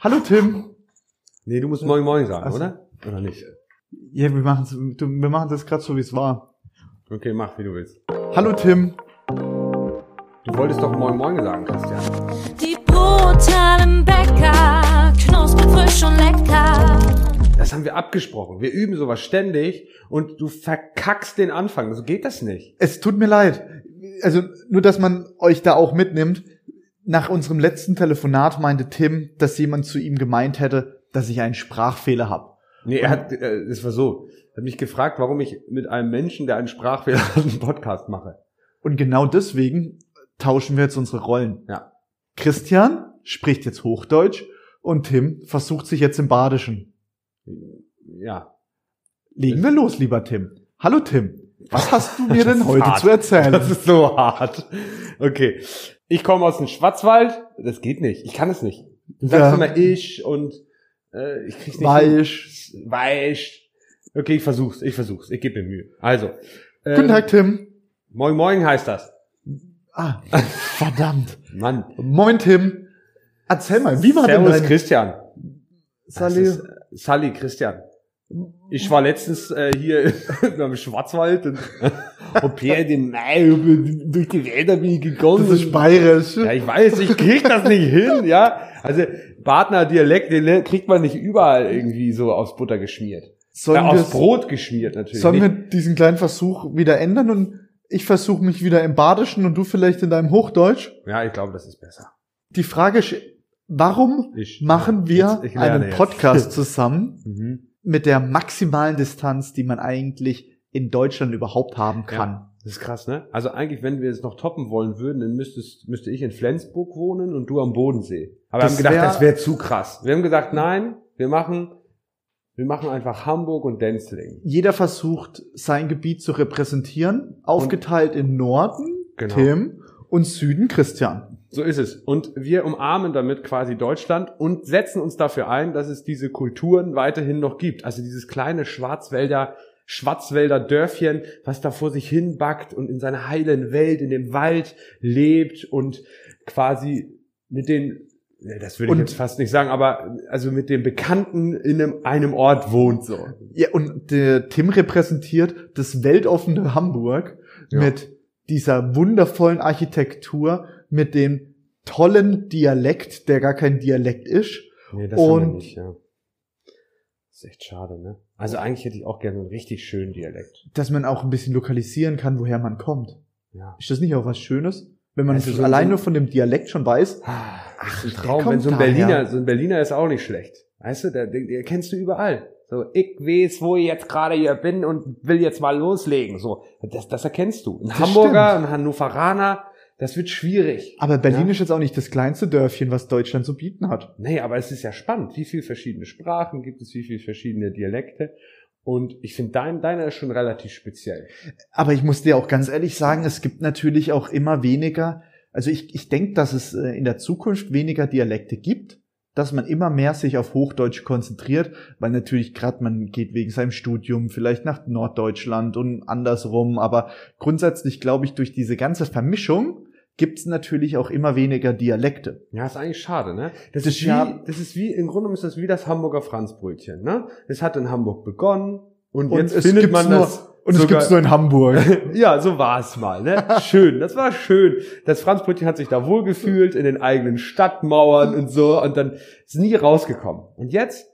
Hallo Tim. Nee, du musst Moin Moin sagen, Ach so. oder? Oder nicht? Ja, wir machen wir machen das gerade so, wie es war. Okay, mach, wie du willst. Hallo Tim. Du wolltest doch Moin Moin sagen, Christian. Die brutalen Bäcker, knusprig, frisch und lecker. Das haben wir abgesprochen. Wir üben sowas ständig und du verkackst den Anfang. So geht das nicht. Es tut mir leid. Also nur, dass man euch da auch mitnimmt. Nach unserem letzten Telefonat meinte Tim, dass jemand zu ihm gemeint hätte, dass ich einen Sprachfehler habe. Nee, er hat, äh, es war so, er hat mich gefragt, warum ich mit einem Menschen, der einen Sprachfehler hat, einen Podcast mache. Und genau deswegen tauschen wir jetzt unsere Rollen. Ja. Christian spricht jetzt Hochdeutsch und Tim versucht sich jetzt im Badischen. Ja. Legen wir los, lieber Tim. Hallo Tim. Was hast du mir denn heute hart. zu erzählen? Das ist so hart. Okay. Ich komme aus dem Schwarzwald. Das geht nicht. Ich kann es nicht. Du sagst Ja. immer ich und äh, ich krieg's nicht. Weich. hin. Weich. Okay, ich versuch's. Ich versuch's. Ich gebe mir Mühe. Also. ähm, Guten Tag, Tim. Moin Moin heißt das. Ah, verdammt. Mann. Moin, Tim. Erzähl mal, wie war Servus denn dein... Christian. Das Sally? ist, Sally Christian. Ich war letztens äh, hier im Schwarzwald und und per dem Mai durch die Wälder bin ich gegangen. Das ist bayerisch. Ja, ich weiß, ich krieg das nicht hin, ja. Also Badner Dialekt, den kriegt man nicht überall irgendwie so aufs Butter geschmiert. Sollen, aufs wir, Brot geschmiert natürlich. sollen wir diesen kleinen Versuch wieder ändern und ich versuche mich wieder im Badischen und du vielleicht in deinem Hochdeutsch? Ja, ich glaube, das ist besser. Die Frage ist, warum Ich- machen wir Jetzt- einen jetzt. Podcast zusammen Mhm. Mit der maximalen Distanz, die man eigentlich in Deutschland überhaupt haben kann? Das ist krass, ne? Also eigentlich, wenn wir es noch toppen wollen würden, dann müsstest, müsste ich in Flensburg wohnen und du am Bodensee. Aber Das wir haben gedacht, wär- das wäre zu krass. Wir haben gesagt, nein, wir machen, wir machen einfach Hamburg und Denzling. Jeder versucht, sein Gebiet zu repräsentieren, aufgeteilt in Norden, Genau. Tim, und Süden, Christian. So ist es. Und wir umarmen damit quasi Deutschland und setzen uns dafür ein, dass es diese Kulturen weiterhin noch gibt. Also dieses kleine Schwarzwälder, Schwarzwälder Dörfchen, was da vor sich hin backt und in seiner heilen Welt, in dem Wald lebt und quasi mit den, ne, das würde ich jetzt fast nicht sagen, aber also mit den Bekannten in einem, einem Ort wohnt so. Ja, und der Tim repräsentiert das weltoffene Hamburg Ja. mit dieser wundervollen Architektur, mit dem tollen Dialekt, der gar kein Dialekt ist. Nee, das haben wir Und- nicht, ja. Das ist echt schade, ne? Also eigentlich hätte ich auch gerne einen richtig schönen Dialekt. Dass man auch ein bisschen lokalisieren kann, woher man kommt. Ja. Ist das nicht auch was Schönes? Wenn man Also so- allein nur von dem Dialekt schon weiß, Ach, Ach, ein Traum. Wenn so ein daher. Berliner, so ein Berliner ist auch nicht schlecht. Weißt du, der, der, der kennst du überall. So, ich weiß, wo ich jetzt gerade hier bin und will jetzt mal loslegen. So, das, das erkennst du. Ein Das Hamburger, stimmt. ein Hannoveraner, das wird schwierig. aber Berlin Ja. ist jetzt auch nicht das kleinste Dörfchen, was Deutschland zu bieten hat. Nee, aber es ist ja spannend. Wie viele verschiedene Sprachen gibt es, wie viele verschiedene Dialekte. Und ich finde, dein, deiner ist schon relativ speziell. Aber ich muss dir auch ganz ehrlich sagen, es gibt natürlich auch immer weniger, also ich, ich denke, dass es äh, in der Zukunft weniger Dialekte gibt, dass man immer mehr sich auf Hochdeutsch konzentriert, weil natürlich gerade man geht wegen seinem Studium vielleicht nach Norddeutschland und andersrum, aber grundsätzlich glaube ich, durch diese ganze Vermischung gibt es natürlich auch immer weniger Dialekte. Ja, ist eigentlich schade, ne? Das, Das ist wie, ja- das ist wie, im Grunde genommen ist das wie das Hamburger Franzbrötchen, ne? Es hat in Hamburg begonnen und, Und jetzt es findet man nur, das. und es gibt's nur in Hamburg. ja, so war es mal, ne? Schön, das war schön. Das Franzbrötchen hat sich da wohlgefühlt in den eigenen Stadtmauern und so und dann ist nie rausgekommen. Und jetzt,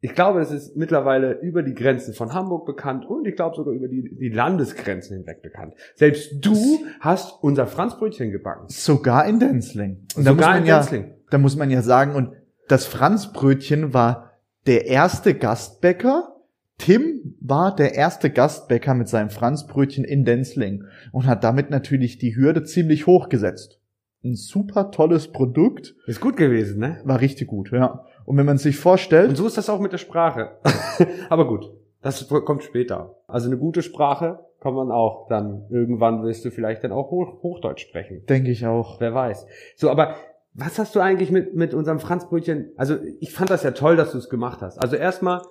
ich glaube, es ist mittlerweile über die Grenzen von Hamburg bekannt und ich glaube sogar über die, die Landesgrenzen hinweg bekannt. Selbst du hast unser Franzbrötchen gebacken. Sogar in Denzling. Und da muss Sogar man in ja, Denzling. da muss man ja sagen, und das Franzbrötchen war der erste Gastbäcker. Tim war der erste Gastbäcker mit seinem Franzbrötchen in Denzling und hat damit natürlich die Hürde ziemlich hoch gesetzt. Ein super tolles Produkt, Ist gut gewesen, ne? war richtig gut, ja. Und wenn man sich vorstellt, Und so ist das auch mit der Sprache. Aber gut, das kommt später. Also eine gute Sprache kann man auch dann, irgendwann wirst du vielleicht dann auch Hoch Hochdeutsch sprechen. denke ich auch. Wer weiß. So, aber Was hast du eigentlich mit, mit unserem Franzbrötchen? Also ich fand das ja toll, dass du es gemacht hast. Also erstmal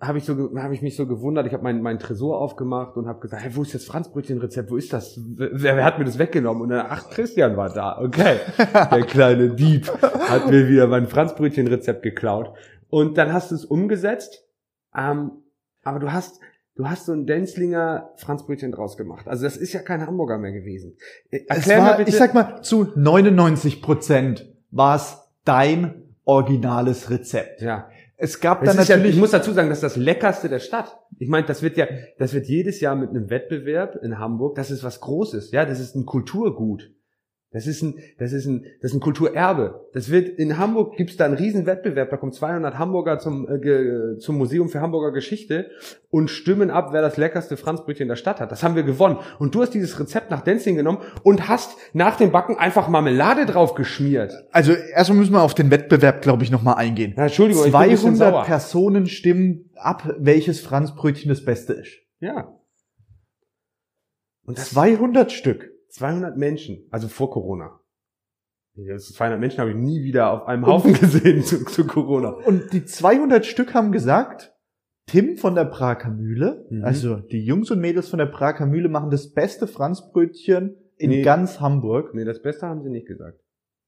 habe ich so habe ich mich so gewundert. Ich habe meinen meinen Tresor aufgemacht und habe gesagt, hey, wo ist das Franzbrötchenrezept? Wo ist das? Wer, wer hat mir das weggenommen? Und dann ach Christian war da. Okay, der kleine Dieb hat mir wieder mein Franzbrötchenrezept geklaut. Und dann hast du es umgesetzt. Ähm, aber du hast Du hast so ein Denzlinger Franzbrötchen draus gemacht. Also das ist ja kein Hamburger mehr gewesen. Äh, Es Erklär war, mal bitte. ich sag mal, zu 99 Prozent war es dein originales Rezept. ja. Es gab Das dann ist ja, natürlich ich muss dazu sagen, das ist das leckerste der Stadt. Ich meine, das wird ja, das wird jedes Jahr mit einem Wettbewerb in Hamburg, das ist was Großes, ja, das ist ein Kulturgut. Das ist ein, das ist ein, das ist ein Kulturerbe. Das wird in Hamburg gibt's da einen riesen Wettbewerb. Da kommen 200 Hamburger zum äh, ge, zum Museum für Hamburger Geschichte und stimmen ab, wer das leckerste Franzbrötchen der Stadt hat. Das haben wir gewonnen. Und du hast dieses Rezept nach Denzing genommen und hast nach dem Backen einfach Marmelade drauf geschmiert. Also erstmal müssen wir auf den Wettbewerb, glaube ich, nochmal eingehen. Ja, Entschuldigung, ich bin ein bisschen 200 sauer. Personen stimmen ab, welches Franzbrötchen das Beste ist. Ja. Und das 200 Stück. 200 Menschen, also vor Corona. Das 200 Menschen habe ich nie wieder auf einem Haufen gesehen zu, zu Corona. Und die 200 Stück haben gesagt, Tim von der Prager Mühle, Mhm. also die Jungs und Mädels von der Prager Mühle machen das beste Franzbrötchen in Nee. ganz Hamburg, Nee, das Beste haben sie nicht gesagt.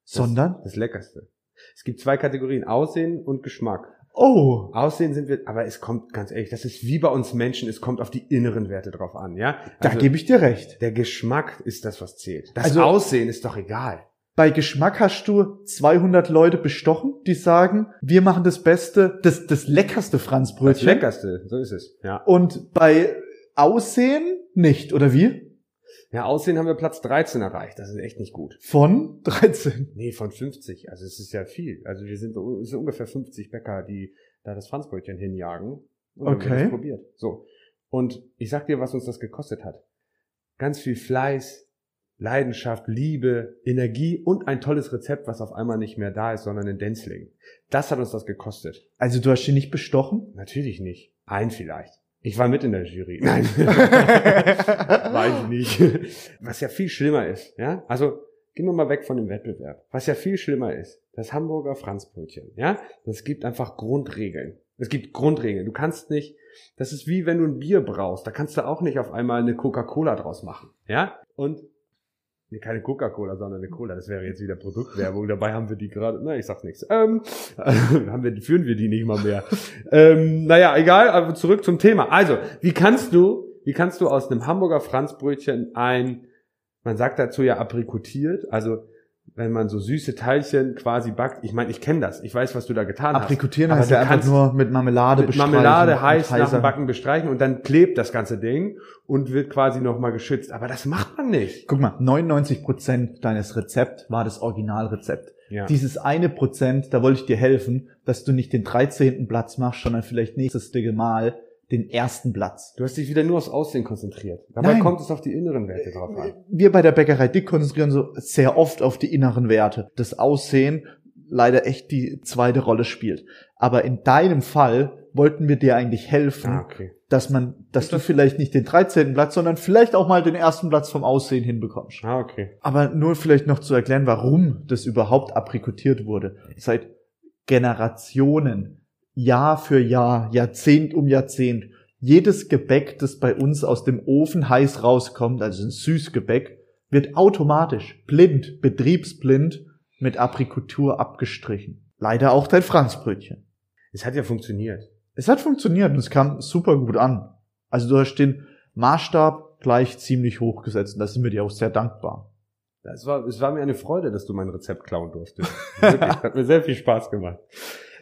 sondern, Das Leckerste. Es gibt zwei Kategorien, Aussehen und Geschmack. Oh, Aussehen sind wir, aber es kommt, ganz ehrlich, das ist wie bei uns Menschen, es kommt auf die inneren Werte drauf an, ja? da Also, gebe ich dir recht. der Geschmack ist das, was zählt. Das Also- Aussehen ist doch egal. Bei Geschmack hast du 200 Leute bestochen, die sagen, wir machen das Beste, das, das leckerste Das Franzbrötchen. Leckerste, so ist es, ja. Und bei Aussehen nicht, oder wie? Ja, Aussehen haben wir Platz 13 erreicht, das ist echt nicht gut. Von 13. Nee, von 50. Also es ist ja viel. Also wir sind, es sind ungefähr 50 Bäcker, die da das Franzbrötchen hinjagen. Und Okay. das probiert. So. Und ich sag dir, was uns das gekostet hat. Ganz viel Fleiß, Leidenschaft, Liebe, Energie und ein tolles Rezept, was auf einmal nicht mehr da ist, sondern in Denzling. Das hat uns das gekostet. Also du hast ihn nicht bestochen? Natürlich nicht. Ein vielleicht. Ich war mit in der Jury. Nein. Weiß ich nicht. Was ja viel schlimmer ist, ja? Also, gehen wir mal weg von dem Wettbewerb. Was ja viel schlimmer ist, das Hamburger Franzbrötchen, ja? Das gibt einfach Grundregeln. Es gibt Grundregeln. Du kannst nicht, das ist wie wenn du ein Bier brauchst. Da kannst du auch nicht auf einmal eine Coca-Cola draus machen, ja? Und, nee, keine Coca-Cola, sondern eine Cola. Das wäre jetzt wieder Produktwerbung. Dabei haben wir die gerade, na, ich sag's nichts. Ähm, haben wir, führen wir die nicht mal mehr. ähm, naja, egal, aber zurück zum Thema. Also, wie kannst du, wie kannst du aus einem Hamburger Franzbrötchen ein, man sagt dazu ja aprikotiert, also wenn man so süße Teilchen quasi backt, ich meine, ich kenne das, ich weiß, was du da getan Aprikotieren hast. heißt ja du einfach nur mit Marmelade mit bestreichen. Marmelade und heiß nach dem Backen bestreichen und dann klebt das ganze Ding und wird quasi nochmal geschützt. Aber das macht man nicht. Guck mal, 99 Prozent deines Rezept war das Originalrezept. Ja. Dieses eine Prozent, da wollte ich dir helfen, dass du nicht den 13. Platz machst, sondern vielleicht nächstes Mal den ersten Platz. Du hast dich wieder nur aufs Aussehen konzentriert. Dabei Nein. kommt es auf die inneren Werte drauf an. Wir bei der Bäckerei Dick konzentrieren so sehr oft auf die inneren Werte. Das Aussehen leider echt die zweite Rolle spielt. Aber in deinem Fall wollten wir dir eigentlich helfen, Ah, okay. dass man, dass du vielleicht nicht den 13. Platz, sondern vielleicht auch mal den ersten Platz vom Aussehen hinbekommst. Ah, okay. Aber nur vielleicht noch zu erklären, warum das überhaupt aprikotiert wurde. Seit Generationen, Jahr für Jahr, Jahrzehnt um Jahrzehnt, jedes Gebäck, das bei uns aus dem Ofen heiß rauskommt, also ein Süßgebäck, wird automatisch, blind, betriebsblind mit Aprikotur abgestrichen. Leider auch dein Franzbrötchen. Es hat ja funktioniert. Es hat funktioniert und es kam super gut an. Also du hast den Maßstab gleich ziemlich hoch gesetzt und da sind wir dir auch sehr dankbar. Es war, es war mir eine Freude, dass du mein Rezept klauen durftest. Wirklich, hat mir sehr viel Spaß gemacht.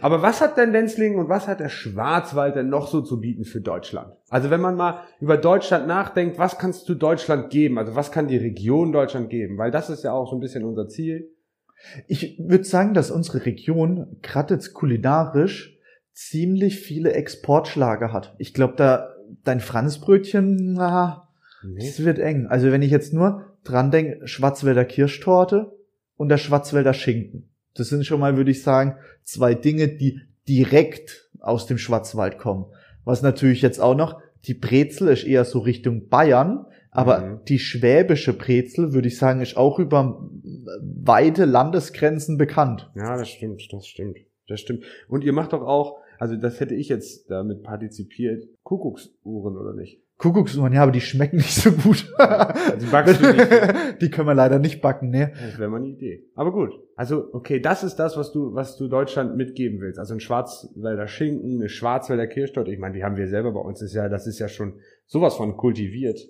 Aber was hat denn Lenzlingen und was hat der Schwarzwald denn noch so zu bieten für Deutschland? Also wenn man mal über Deutschland nachdenkt, was kannst du Deutschland geben? Also was kann die Region Deutschland geben? Weil das ist ja auch so ein bisschen unser Ziel. Ich würde sagen, dass unsere Region gerade jetzt kulinarisch ziemlich viele Exportschlager hat. Ich glaube, da dein Franzbrötchen, na, es wird eng. Also wenn ich jetzt nur dran denke, Schwarzwälder Kirschtorte und der Schwarzwälder Schinken. Das sind schon mal, würde ich sagen, zwei Dinge, die direkt aus dem Schwarzwald kommen. Was natürlich jetzt auch noch, die Brezel ist eher so Richtung Bayern, Aber Mhm. die schwäbische Brezel, würde ich sagen, ist auch über weite Landesgrenzen bekannt. Ja, das stimmt, das stimmt, das stimmt. Und ihr macht doch auch, also das hätte ich jetzt damit partizipiert, Kuckucksuhren oder nicht? Kuckucksuhren, ja, aber die schmecken nicht so gut. Die backst du nicht. die können wir leider nicht backen, ne? Das wäre mal eine Idee. Aber gut. Also, okay, das ist das, was du, was du Deutschland mitgeben willst. Also ein Schwarzwälder Schinken, eine Schwarzwälder Kirschtorte. Ich meine, die haben wir selber bei uns. Das ist ja, das ist ja schon sowas von kultiviert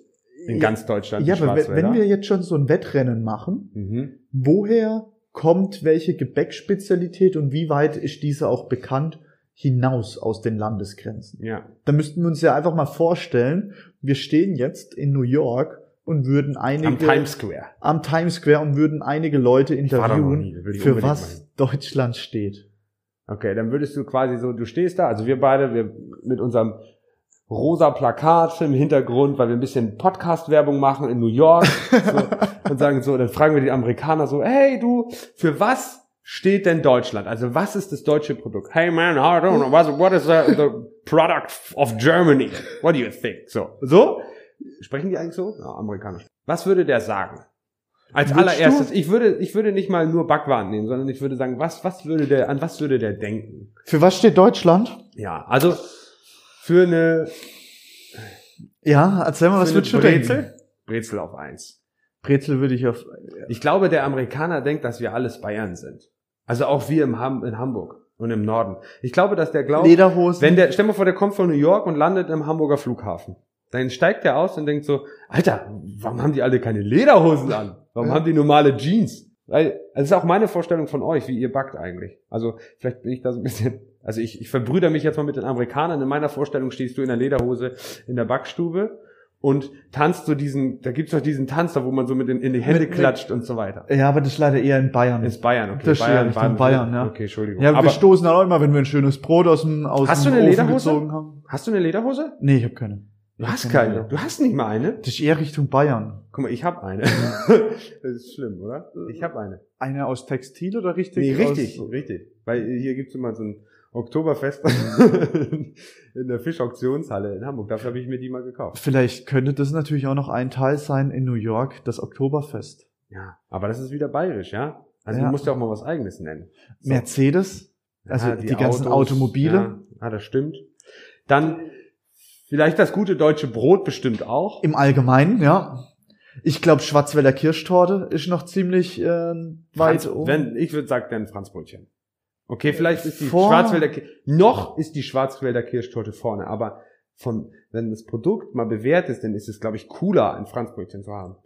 in Ja, ganz Deutschland. Ja, aber wenn wir jetzt schon so ein Wettrennen machen, mhm. woher kommt welche Gebäckspezialität und wie weit ist diese auch bekannt hinaus aus den Landesgrenzen? Ja. Da müssten wir uns ja einfach mal vorstellen, wir stehen jetzt in New York und würden einige Am Times Square. am Times Square und würden einige Leute interviewen, nie, für was Deutschland steht. Okay, dann würdest du quasi so, du stehst da, also wir beide, wir mit unserem rosa Plakat im Hintergrund, weil wir ein bisschen Podcast-Werbung machen in New York so, und sagen so, dann fragen wir die Amerikaner so, hey du, für was steht denn Deutschland? Also was ist das deutsche Produkt? Hey man, I don't know, what, what is the, the product of Germany? What do you think? So, so? Sprechen die eigentlich so? Ja, amerikanisch. Was würde der sagen? Als allererstes, du- ich würde, ich würde nicht mal nur Backwaren nehmen, sondern ich würde sagen, was, was würde der, an was würde der denken? Für was steht Deutschland? Ja, also für eine, Ja, erzähl mal, was würdest du denken? Brezel? Brezel auf eins. Brezel würde ich auf Ich glaube, der Amerikaner denkt, dass wir alles Bayern sind. Also auch wir im Ham in Hamburg und im Norden. Ich glaube, dass der glaubt, Lederhosen. wenn der, stell mal vor, der kommt von New York und landet im Hamburger Flughafen. Dann steigt der aus und denkt so, Alter, warum haben die alle keine Lederhosen an? Warum Ja. haben die normale Jeans? Weil, das ist auch meine Vorstellung von euch, wie ihr backt eigentlich. Also, vielleicht bin ich da so ein bisschen, also ich, ich verbrüder mich jetzt mal mit den Amerikanern. In meiner Vorstellung stehst du in der Lederhose in der Backstube und tanzt so diesen, da gibt's doch diesen Tanz da, wo man so mit den, in die Hände Mit- mit- klatscht und so weiter. ja, aber das ist leider eher in Bayern. Ist Bayern, okay. Das ist ja Richtung Baden- Bayern, ja. Okay, Entschuldigung. ja, wir Aber stoßen auch immer, wenn wir ein schönes Brot aus dem, aus Hast dem du eine Ofen Lederhose? gezogen haben. hast du eine Lederhose? Nee, ich habe keine. Du hast keine. Du hast nicht mal eine. Das ist eher Richtung Bayern. Guck mal, ich habe eine. das ist schlimm, oder? Ich habe eine. Eine aus Textil oder richtig? Nee, richtig, Aus, richtig. Weil hier gibt's immer so ein Oktoberfest in der Fischauktionshalle in Hamburg. Dafür habe ich mir die mal gekauft. vielleicht könnte das natürlich auch noch ein Teil sein in New York, das Oktoberfest. Ja, aber das ist wieder bayerisch, ja? Also Ja. du musst ja auch mal was eigenes nennen. So. Mercedes, also Ja, die, ganzen Automobile. Ja, ja, das stimmt. Dann vielleicht das gute deutsche Brot bestimmt auch. Im Allgemeinen, ja. Ich glaube, Schwarzwälder Kirschtorte ist noch ziemlich äh, weit Franz, oben. wenn, ich würde sagen, dann Franzbrötchen. Okay, vielleicht ist die Vor- Schwarzwälder noch ist die Schwarzwälder Kirschtorte vorne, aber von wenn das Produkt mal bewährt ist, dann ist es glaube ich cooler ein Franzbrötchen zu haben.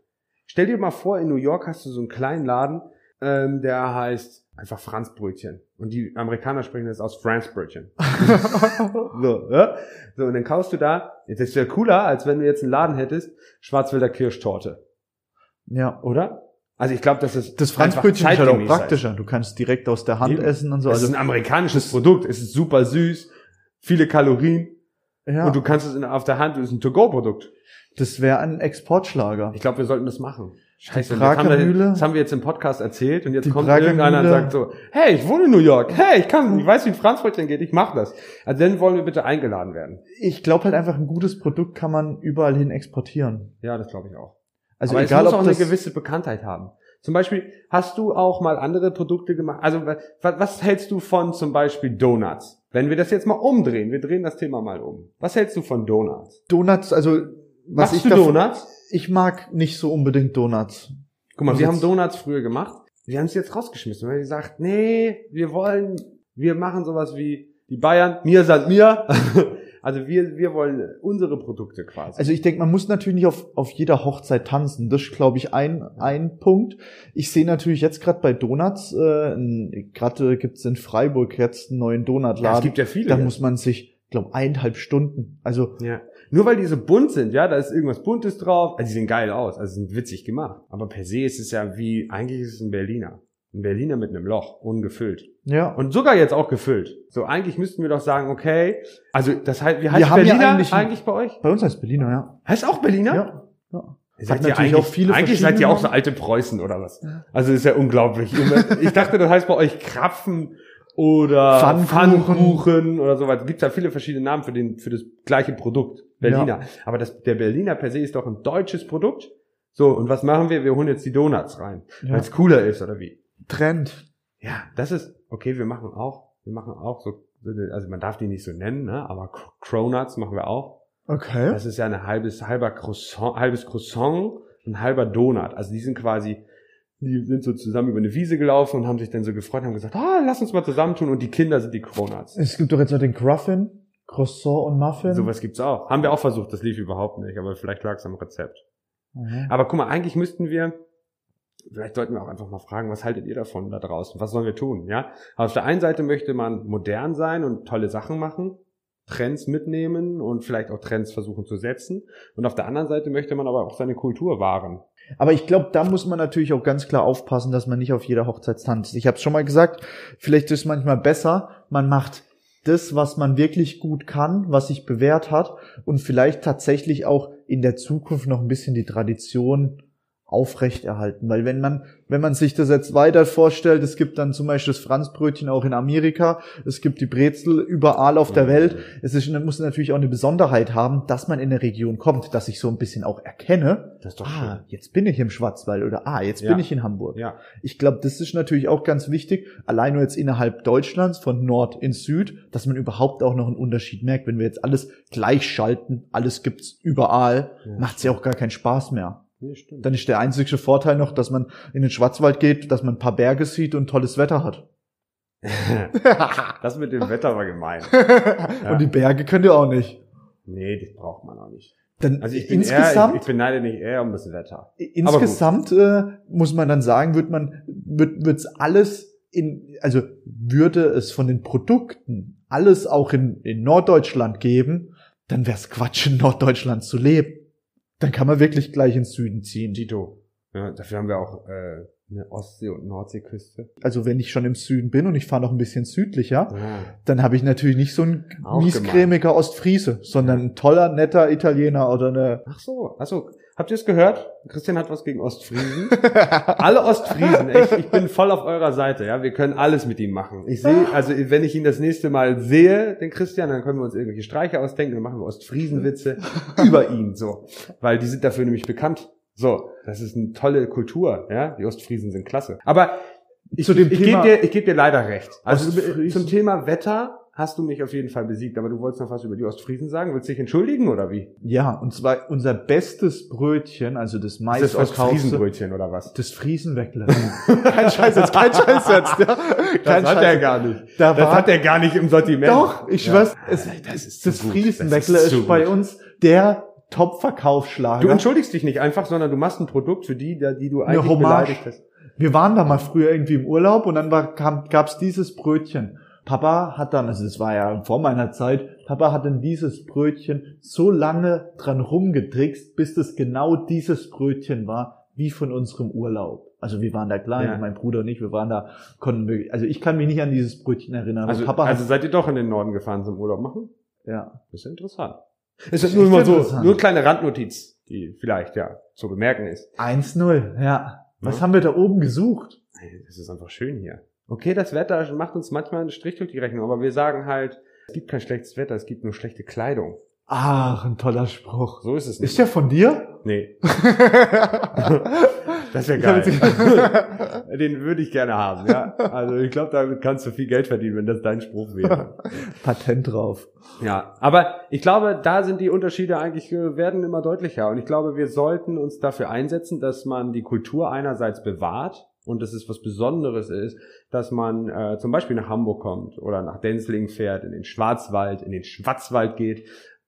Stell dir mal vor, in New York hast du so einen kleinen Laden, ähm, der heißt einfach Franzbrötchen und die Amerikaner sprechen das aus Franzbrötchen. so, ja? so und dann kaufst du da, das wäre cooler, als wenn du jetzt einen Laden hättest, Schwarzwälder Kirschtorte, ja. oder? Also ich glaube, das ist Das Franzbrötchen ist halt auch praktischer. Du kannst direkt aus der Hand Eben. essen und so. es ist Also, ein amerikanisches Produkt. Es ist super süß, viele Kalorien ja, und du kannst es in, auf der Hand. Es ist ein To-Go-Produkt. das wäre ein Exportschlager. Ich glaube, wir sollten das machen. Scheiße, das haben, wir, das haben wir jetzt im Podcast erzählt und jetzt Die kommt Prager irgendeiner und sagt so, hey, ich wohne in New York. Hey, ich kann, ich weiß, wie ein Franzbrötchen geht. Ich mach das. Also dann wollen wir bitte eingeladen werden. Ich glaube halt einfach, ein gutes Produkt kann man überall hin exportieren. Ja, das glaube ich auch. Also Aber egal, es muss ob auch eine gewisse Bekanntheit haben. Zum Beispiel, hast du auch mal andere Produkte gemacht? Also, was, was hältst du von zum Beispiel Donuts? Wenn wir das jetzt mal umdrehen, wir drehen das Thema mal um. Was hältst du von Donuts? Donuts, also was Machst ich du davon- Donuts? Ich mag nicht so unbedingt Donuts. Guck mal, Also wir haben jetzt- Donuts früher gemacht. Wir haben es jetzt rausgeschmissen, weil wir gesagt, nee, wir wollen, wir machen sowas wie die Bayern, mir sind mir. Also wir, wir wollen unsere Produkte quasi. Also ich denke, man muss natürlich nicht auf, auf jeder Hochzeit tanzen. Das ist, glaube ich, ein, ein Punkt. Ich sehe natürlich jetzt gerade bei Donuts, äh, gerade gibt's in Freiburg jetzt einen neuen Donutladen. ja, es gibt ja viele. da jetzt. muss man sich, glaube eineinhalb Stunden. Also Ja. Nur weil die so bunt sind, ja, da ist irgendwas Buntes drauf. Also die sehen geil aus, also sind witzig gemacht. Aber per se ist es ja wie, eigentlich ist es ein Berliner. Ein Berliner mit einem Loch, ungefüllt. ja, Und sogar jetzt auch gefüllt. So, eigentlich müssten wir doch sagen, okay, also das heißt, wie heißt Wir haben ja Berliner eigentlich eigentlich, bei euch? bei uns heißt Berliner, ja. Heißt auch Berliner? Ja. ja. Seid ihr natürlich eigentlich, auch viele eigentlich seid ihr auch so alte Preußen oder was? Ja. Also ist ja unglaublich. Ich dachte, das heißt bei euch Krapfen oder Pfannkuchen. Pfannkuchen oder so weiter. Gibt ja viele verschiedene Namen für den für das gleiche Produkt, Berliner. Aber das, der Berliner per se ist doch ein deutshes Produkt. So, und was machen wir? Wir holen jetzt die Donuts rein, Ja. weil es cooler ist oder wie? Trend. Ja, das ist okay. Wir machen auch, wir machen auch so, also man darf die nicht so nennen, ne? Aber Cr- Cronuts machen wir auch. Okay. Das ist ja ein halbes, halber Croissant, halbes Croissant, ein halber Donut. Also die sind quasi, die sind so zusammen über eine Wiese gelaufen und haben sich dann so gefreut, haben gesagt, ah, lass uns mal zusammentun und die Kinder sind die Cronuts. Es gibt doch jetzt noch den Gruffin, Croissant und Muffin. Sowas gibt's auch. Haben wir auch versucht, das lief überhaupt nicht, aber vielleicht lag es am Rezept. Mhm. Aber guck mal, eigentlich müssten wir, vielleicht sollten wir auch einfach mal fragen, was haltet ihr davon da draußen? Was sollen wir tun? Ja, auf der einen Seite möchte man modern sein und tolle Sachen machen, Trends mitnehmen und vielleicht auch Trends versuchen zu setzen. Und auf der anderen Seite möchte man aber auch seine Kultur wahren. Aber ich glaube, da muss man natürlich auch ganz klar aufpassen, dass man nicht auf jeder Hochzeit tanzt. Ich habe es schon mal gesagt, vielleicht ist es manchmal besser, man macht das, was man wirklich gut kann, was sich bewährt hat und vielleicht tatsächlich auch in der Zukunft noch ein bisschen die Tradition aufrechterhalten. Weil wenn man, wenn man sich das jetzt weiter vorstellt, es gibt dann zum Beispiel das Franzbrötchen auch in Amerika, es gibt die Brezel überall auf der Welt. Es ist, muss natürlich auch eine Besonderheit haben, dass man in eine Region kommt, dass ich so ein bisschen auch erkenne, Das ist doch ah, jetzt bin ich im Schwarzwald oder ah, jetzt Ja. bin ich in Hamburg. Ja, Ich glaube, das ist natürlich auch ganz wichtig, allein nur jetzt innerhalb Deutschlands, von Nord in Süd, dass man überhaupt auch noch einen Unterschied merkt. Wenn wir jetzt alles gleich schalten, alles gibt's überall, Ja. macht's ja auch gar keinen Spaß mehr. Nee. Dann ist der einzige Vorteil noch, dass man in den Schwarzwald geht, dass man ein paar Berge sieht und tolles Wetter hat. das mit dem Wetter war gemein. Und die Berge könnt ihr auch nicht. Nee, das braucht man auch nicht. Dann Also ich bin insgesamt, eher, ich, ich beneide nicht eher um das Wetter. insgesamt äh, muss man dann sagen, wird man wird wird's alles in also würde es von den Produkten alles auch in, in Norddeutschland geben, dann wär's Quatsch in Norddeutschland zu leben. Dann kann man wirklich gleich ins Süden ziehen. Dito. Ja, dafür haben wir auch äh, eine Ostsee- und Nordseeküste. Also wenn ich schon im Süden bin und ich fahre noch ein bisschen südlicher, Ja. dann habe ich natürlich nicht so ein miescremiger Ostfriese, sondern ein toller, netter Italiener oder eine Ach so, also habt ihr es gehört? Christian hat was gegen Ostfriesen. Alle Ostfriesen, ich, ich bin voll auf eurer Seite, ja. Wir können alles mit ihm machen. Ich sehe, also wenn ich ihn das nächste Mal sehe, den Christian, dann können wir uns irgendwelche Streiche ausdenken, dann machen wir Ostfriesenwitze über ihn, so. Weil die sind dafür nämlich bekannt. So, das ist eine tolle Kultur, ja. Die Ostfriesen sind klasse. Aber ich, ich, ich gebe dir, ich gebe dir leider recht. Also Ostfriesen. zum Thema Wetter hast du mich auf jeden Fall besiegt. Aber du wolltest noch was über die Ostfriesen sagen? Willst du dich entschuldigen oder wie? ja, und zwar unser bestes Brötchen, also das Ist das Ostfriesenbrötchen oder was? Das Friesenweckle. kein Scheiß jetzt, kein Scheiß jetzt. Ja. Kein Das hat Scheiß. er gar nicht. Da Das war- hat er gar nicht im Sortiment. Doch, ich Ja. schwör's, es, Das ist das gut. Friesenweckle Das ist, ist bei gut. uns der Top-Verkaufsschlager. Du entschuldigst dich nicht einfach, sondern du machst ein Produkt für die, die du eigentlich beleidigt hast. Wir waren da mal früher irgendwie im Urlaub und dann war, kam, gab's dieses Brötchen. Papa hat dann, also das war ja vor meiner Zeit, Papa hat dann dieses Brötchen so lange dran rumgetrickst, bis das genau dieses Brötchen war, wie von unserem Urlaub. Also wir waren da klein, Ja. mein Bruder und ich, wir waren da, konnten wir, also ich kann mich nicht an dieses Brötchen erinnern, Also, Papa also seid ihr doch in den Norden gefahren zum Urlaub machen? ja. Das ist interessant. Es ist nur mal so, nur eine kleine Randnotiz, die vielleicht ja zu bemerken ist. 1-0, ja. Was Ja. haben wir da oben gesucht? Das ist einfach schön hier. Okay, das Wetter macht uns manchmal einen Strich durch die Rechnung, aber wir sagen halt, es gibt kein schlechtes Wetter, es gibt nur schlechte Kleidung. Ach, ein toller Spruch. So ist es nicht. Ist der von dir? nee, das wäre geil. Den würde ich gerne haben, ja. Also ich glaube, damit kannst du viel Geld verdienen, wenn das dein Spruch wäre. Patent drauf. Ja, aber ich glaube, da sind die Unterschiede eigentlich äh, werden immer deutlicher und ich glaube, wir sollten uns dafür einsetzen, dass man die Kultur einerseits bewahrt und dass es was Besonderes ist, dass man äh, zum Beispiel nach Hamburg kommt oder nach Denzlingen fährt, in den Schwarzwald, in den Schwarzwald geht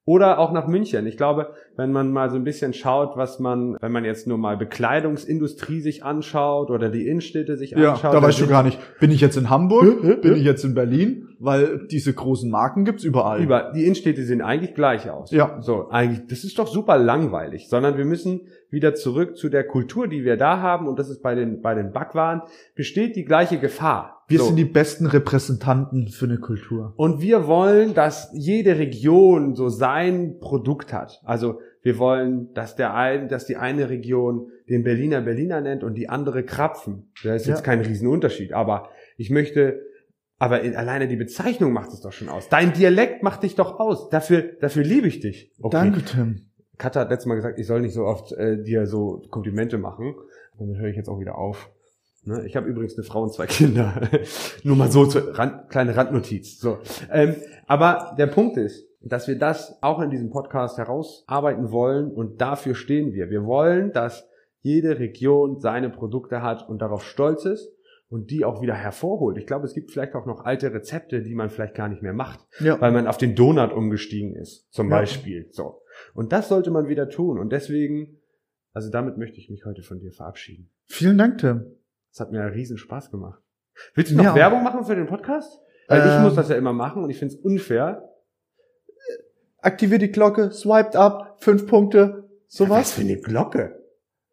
oder auch nach München. Ich glaube, wenn man mal so ein bisschen schaut, was man, wenn man jetzt nur mal Bekleidungsindustrie sich anschaut oder die Innenstädte sich Ja, anschaut, da dann weißt du gar nicht, bin ich jetzt in Hamburg, bin ich jetzt in Berlin, weil diese großen Marken gibt's überall. Über, die Innenstädte sehen eigentlich gleich aus. Ja. So, eigentlich, das ist doch super langweilig, sondern wir müssen wieder zurück zu der Kultur, die wir da haben, und das ist bei den, bei den Backwaren, besteht die gleiche Gefahr. Wir so. sind die besten Repräsentanten für eine Kultur. Und wir wollen, dass jede Region so sein Produkt hat. Also wir wollen, dass der ein, dass die eine Region den Berliner Berliner nennt und die andere Krapfen. Da ist jetzt Ja. kein Riesenunterschied. Aber ich möchte Aber in, alleine die Bezeichnung macht es doch schon aus. Dein Dialekt macht dich doch aus. Dafür, dafür liebe ich dich. Okay. Danke, Tim. Katja hat letztes Mal gesagt, ich soll nicht so oft äh, dir so Komplimente machen. Damit höre ich jetzt auch wieder auf. Ne? Ich habe übrigens eine Frau und zwei Kinder. Nur mal so zur Rand, kleine Randnotiz. So. Ähm, aber der Punkt ist, dass wir das auch in diesem Podcast herausarbeiten wollen und dafür stehen wir. Wir wollen, dass jede Region seine Produkte hat und darauf stolz ist und die auch wieder hervorholt. Ich glaube, es gibt vielleicht auch noch alte Rezepte, die man vielleicht gar nicht mehr macht, Ja. weil man auf den Donut umgestiegen ist, zum Ja. Beispiel. So. Und das sollte man wieder tun. Und deswegen, also damit möchte ich mich heute von dir verabschieden. Vielen Dank, Tim. Es hat mir riesen Spaß gemacht. Willst du noch auch. Werbung machen für den Podcast? Weil ich Ähm. muss das ja immer machen und ich finde es unfair. Aktiviert die Glocke, swiped up, fünf Punkte, Was sowas. für eine Glocke?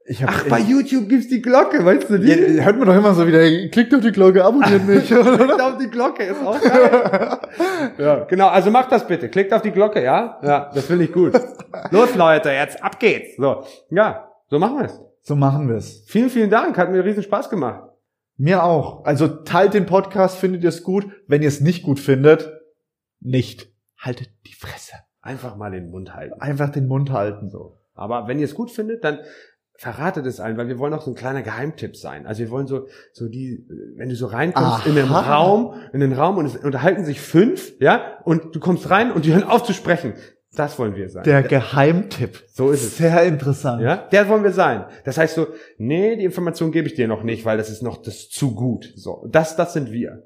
Ich hab, Ach, bei YouTube gibt's die Glocke, weißt du die? ja, hört man doch immer so wieder, klickt auf die Glocke, abonniert mich. Klickt auf die Glocke, ist auch geil. ja, genau, also macht das bitte. Klickt auf die Glocke, ja? Ja, das finde ich gut. Los, Leute, jetzt ab geht's. So, ja, so machen wir es. So machen wir's. Vielen, vielen Dank, hat mir riesen Spaß gemacht. Mir auch. Also teilt den Podcast, findet ihr es gut. Wenn ihr es nicht gut findet, nicht. Haltet die Fresse. Einfach mal den Mund halten. Einfach den Mund halten. So. Aber wenn ihr es gut findet, dann verratet es allen, weil wir wollen auch so ein kleiner Geheimtipp sein. Also wir wollen so, so die, wenn du so reinkommst in den Aha. Raum, in den Raum und es unterhalten sich fünf, ja, und du kommst rein und die hören auf zu sprechen. Das wollen wir sein. Der Geheimtipp. so ist es. Sehr interessant. Ja, der wollen wir sein. Das heißt so, nee, die Information gebe ich dir noch nicht, weil das ist noch das ist zu gut. So, das, das sind wir.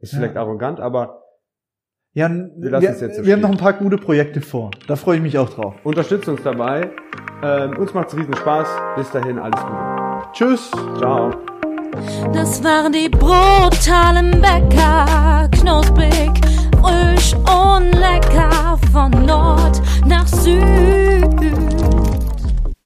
Ist Ja. vielleicht arrogant, aber Ja, wir, Wir lassen es jetzt so wir haben noch ein paar gute Projekte vor. Da freue ich mich auch drauf. unterstützt uns dabei. Ähm, uns macht's riesen Spaß. Bis dahin, alles Gute. Tschüss. Ciao. Das waren die brutalen Bäcker, knusprig, von Nord nach Süd.